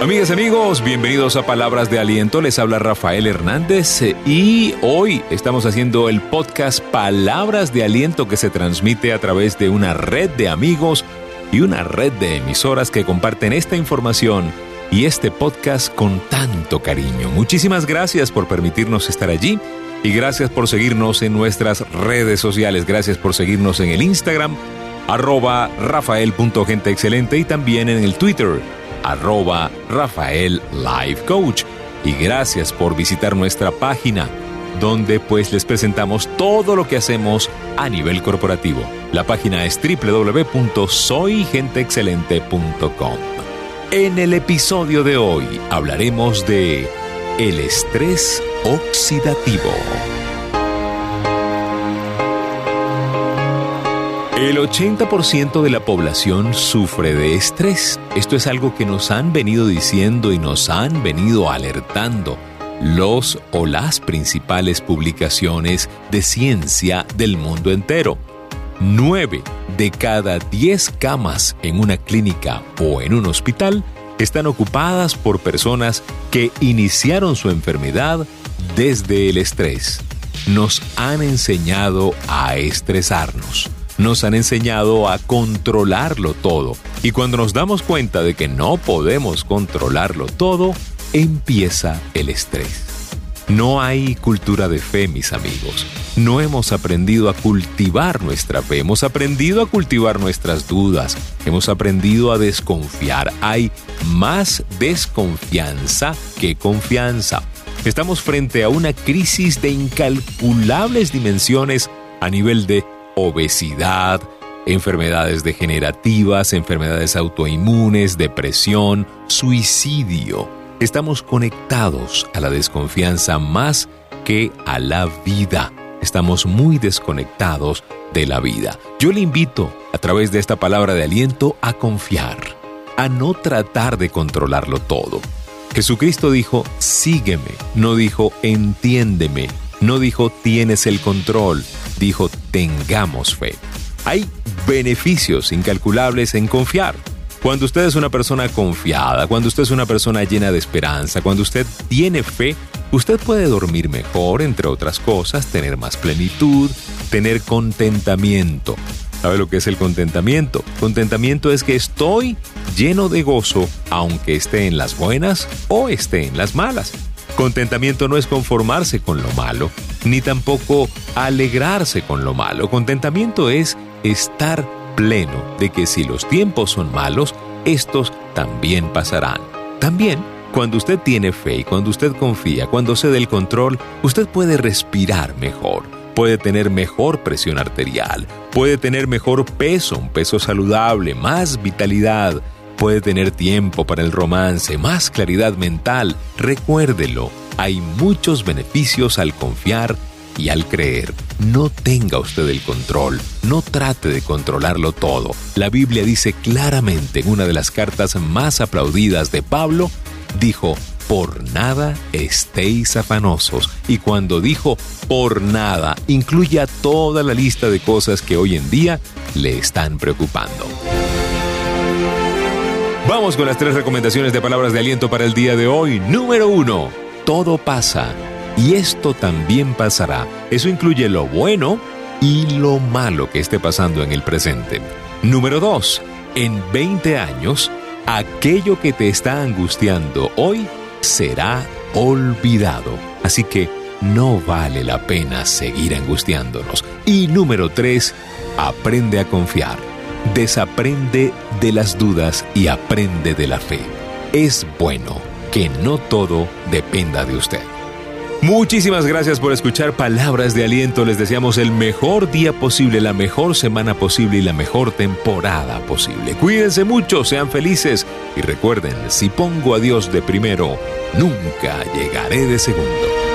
Amigas, amigos, bienvenidos a Palabras de Aliento. Les habla Rafael Hernández y hoy estamos haciendo el podcast Palabras de Aliento que se transmite a través de una red de amigos y una red de emisoras que comparten esta información y este podcast con tanto cariño. Muchísimas gracias por permitirnos estar allí y gracias por seguirnos en nuestras redes sociales. Gracias por seguirnos en el Instagram, arroba rafael.genteexcelente y también en el Twitter arroba Rafael Life Coach. Y gracias por visitar nuestra página, donde pues les presentamos todo lo que hacemos a nivel corporativo. La página es www.soygenteexcelente.com. En el episodio de hoy hablaremos de el estrés oxidativo. El 80% de la población sufre de estrés. Esto es algo que nos han venido diciendo y nos han venido alertando los o las principales publicaciones de ciencia del mundo entero. 9 de cada 10 camas en una clínica o en un hospital están ocupadas por personas que iniciaron su enfermedad desde el estrés. Nos han enseñado a estresarnos nos han enseñado a controlarlo todo. Y cuando nos damos cuenta de que no podemos controlarlo todo, empieza el estrés. No hay cultura de fe, mis amigos. No hemos aprendido a cultivar nuestra fe, hemos aprendido a cultivar nuestras dudas, hemos aprendido a desconfiar. Hay más desconfianza que confianza. Estamos frente a una crisis de incalculables dimensiones a nivel de obesidad, enfermedades degenerativas, enfermedades autoinmunes, depresión, suicidio. Estamos conectados a la desconfianza más que a la vida. Estamos muy desconectados de la vida. Yo le invito, a través de esta palabra de aliento, a confiar, a no tratar de controlarlo todo. Jesucristo dijo, sígueme, no dijo, entiéndeme, no dijo, tienes el control, dijo, tengamos fe. Hay beneficios incalculables en confiar. Cuando usted es una persona confiada, cuando usted es una persona llena de esperanza, cuando usted tiene fe, usted puede dormir mejor, entre otras cosas, tener más plenitud, tener contentamiento. ¿Sabe lo que es el contentamiento? Contentamiento es que estoy lleno de gozo, aunque esté en las buenas o esté en las malas. Contentamiento no es conformarse con lo malo, ni tampoco alegrarse con lo malo. Contentamiento es estar pleno de que si los tiempos son malos, estos también pasarán. También, cuando usted tiene fe y cuando usted confía, cuando cede el control, usted puede respirar mejor, puede tener mejor presión arterial, puede tener mejor peso, un peso saludable, más vitalidad, puede tener tiempo para el romance, más claridad mental. Recuérdelo, hay muchos beneficios al confiar y al creer. No tenga usted el control, no trate de controlarlo todo. La Biblia dice claramente en una de las cartas más aplaudidas de Pablo, dijo, por nada estéis afanosos. Y cuando dijo por nada, incluye a toda la lista de cosas que hoy en día le están preocupando. Vamos con las tres recomendaciones de palabras de aliento para el día de hoy. Número uno, todo pasa y esto también pasará. Eso incluye lo bueno y lo malo que esté pasando en el presente. Número dos, en 20 años, aquello que te está angustiando hoy será olvidado. Así que no vale la pena seguir angustiándonos. Y número tres, aprende a confiar desaprende de las dudas y aprende de la fe. Es bueno que no todo dependa de usted. Muchísimas gracias por escuchar palabras de aliento. Les deseamos el mejor día posible, la mejor semana posible y la mejor temporada posible. Cuídense mucho, sean felices y recuerden, si pongo a Dios de primero, nunca llegaré de segundo.